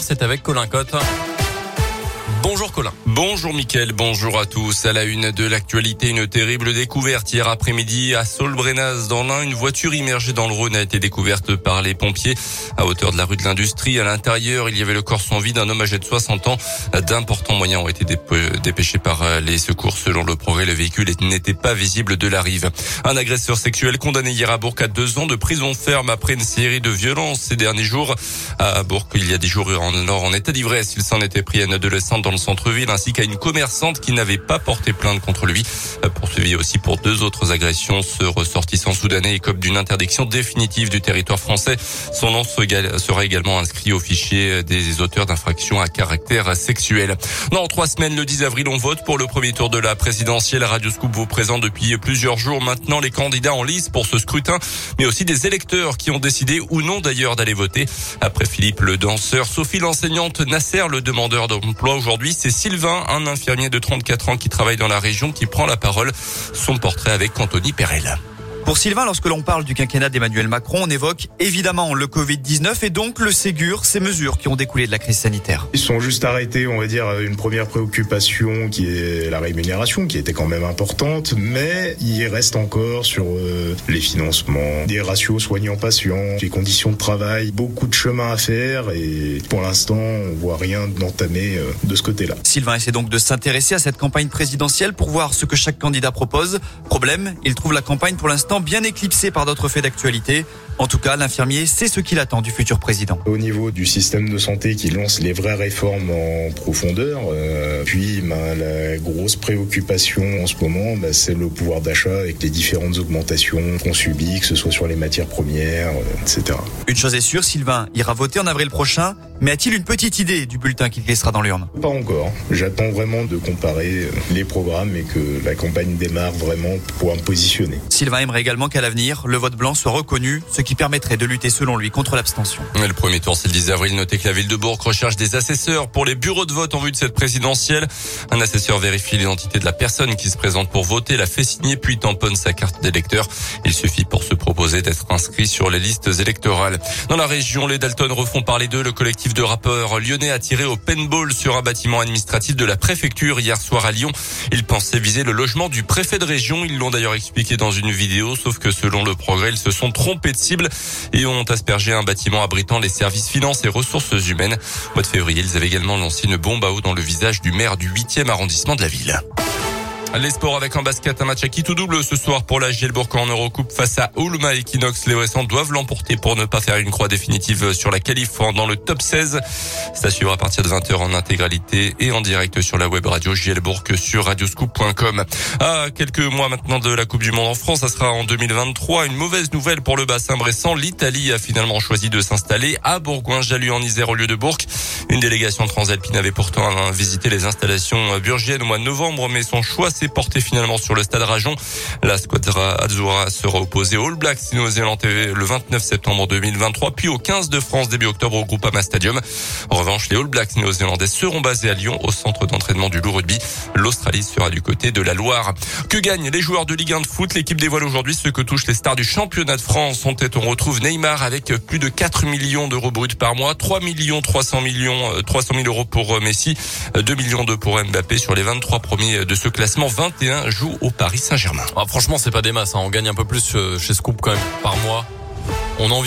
C'est avec Colin Cotte. Bonjour Colin. Bonjour Mickaël, bonjour à tous. À la une de l'actualité, une terrible découverte hier après-midi à Solbrenaz dans l'Ain. Une voiture immergée dans le Rhône a été découverte par les pompiers à hauteur de la rue de l'Industrie. À l'intérieur, il y avait le corps sans vie d'un homme âgé de 60 ans. D'importants moyens ont été dépêchés par euh, les secours. Selon le progrès, le véhicule n'était pas visible de la rive. Un agresseur sexuel condamné hier à Bourg à deux ans de prison ferme après une série de violences ces derniers jours. À Bourg, il y a des jours en nord en état d'ivresse. Il s'en était pris à une adolescente dans le centre-ville ainsi qu'à une commerçante qui n'avait pas porté plainte contre lui. Euh, poursuivi aussi pour deux autres agressions, ce ressortissant soudanais écope d'une interdiction définitive du territoire français. Son nom sera également inscrit au fichier des auteurs d'infractions à caractère sexuel. Dans trois semaines, le 10 avril, on vote pour le premier tour de la présidentielle. Radio Scoop vous présente depuis plusieurs jours maintenant les candidats en lice pour ce scrutin, mais aussi des électeurs qui ont décidé ou non d'ailleurs d'aller voter. Après Philippe le danseur, Sophie l'enseignante, Nasser le demandeur d'emploi aujourd'hui c'est Sylvain, un infirmier de 34 ans qui travaille dans la région, qui prend la parole. Son portrait avec Anthony Perel. Pour Sylvain, lorsque l'on parle du quinquennat d'Emmanuel Macron, on évoque évidemment le Covid-19 et donc le Ségur, ces mesures qui ont découlé de la crise sanitaire. Ils sont juste arrêtés, on va dire, une première préoccupation qui est la rémunération, qui était quand même importante, mais il reste encore sur euh, les financements, des ratios soignants-patients, les conditions de travail, beaucoup de chemin à faire et pour l'instant, on voit rien d'entamé euh, de ce côté-là. Sylvain essaie donc de s'intéresser à cette campagne présidentielle pour voir ce que chaque candidat propose. Problème, il trouve la campagne pour l'instant bien éclipsé par d'autres faits d'actualité. En tout cas, l'infirmier sait ce qu'il attend du futur président. Au niveau du système de santé qui lance les vraies réformes en profondeur, euh, puis ben, la grosse préoccupation en ce moment, ben, c'est le pouvoir d'achat avec les différentes augmentations qu'on subit, que ce soit sur les matières premières, euh, etc. Une chose est sûre, Sylvain ira voter en avril prochain, mais a-t-il une petite idée du bulletin qu'il laissera dans l'urne? Pas encore. J'attends vraiment de comparer euh, les programmes et que la campagne démarre vraiment pour me positionner. Sylvain aimerait également qu'à l'avenir, le vote blanc soit reconnu, ce qui permettrait de lutter selon lui contre l'abstention. Le premier tour, c'est le 10 avril. Notez que la ville de Bourg recherche des assesseurs pour les bureaux de vote en vue de cette présidentielle. Un assesseur vérifie l'identité de la personne qui se présente pour voter, la fait signer puis tamponne sa carte d'électeur. Il suffit pour se proposer d'être inscrit sur les listes électorales. Dans la région, les Dalton refont parler d'eux. Le collectif de rappeurs lyonnais a tiré au paintball sur un bâtiment administratif de la préfecture hier soir à Lyon. Ils pensaient viser le logement du préfet de région. Ils l'ont d'ailleurs expliqué dans une vidéo sauf que selon le progrès, ils se sont trompés de cible et ont aspergé un bâtiment abritant les services finances et ressources humaines. Au mois de février, ils avaient également lancé une bombe à eau dans le visage du maire du 8e arrondissement de la ville. Les sports avec un basket, un match à qui tout double ce soir pour la Gielbourg en Eurocoupe face à Ulma Equinox. Les Wessants doivent l'emporter pour ne pas faire une croix définitive sur la qualif dans le top 16. Ça suivra à partir de 20h en intégralité et en direct sur la web radio Gielbourg sur radioscoop.com. À quelques mois maintenant de la Coupe du Monde en France, ça sera en 2023. Une mauvaise nouvelle pour le bassin bressant. L'Italie a finalement choisi de s'installer à Bourgoin-Jalus en Isère au lieu de Bourg. Une délégation transalpine avait pourtant visité les installations burgiennes au mois de novembre, mais son choix porté finalement sur le stade Rajon. La squadra Azzurra sera opposée aux All Blacks néo-zélandais le 29 septembre 2023, puis au 15 de France début octobre au Groupama Stadium. En revanche, les All Blacks néo-zélandais seront basés à Lyon au centre d'entraînement du loup rugby. L'Australie sera du côté de la Loire. Que gagnent les joueurs de Ligue 1 de foot? L'équipe dévoile aujourd'hui ce que touchent les stars du championnat de France. En tête, on retrouve Neymar avec plus de 4 millions d'euros bruts par mois, 3 millions 300 millions 300 000 euros pour Messi, 2 millions de pour Mbappé sur les 23 premiers de ce classement. 21 jouent au Paris Saint-Germain. Ah, franchement, c'est pas des masses. Hein. On gagne un peu plus chez Scoop quand même par mois. On en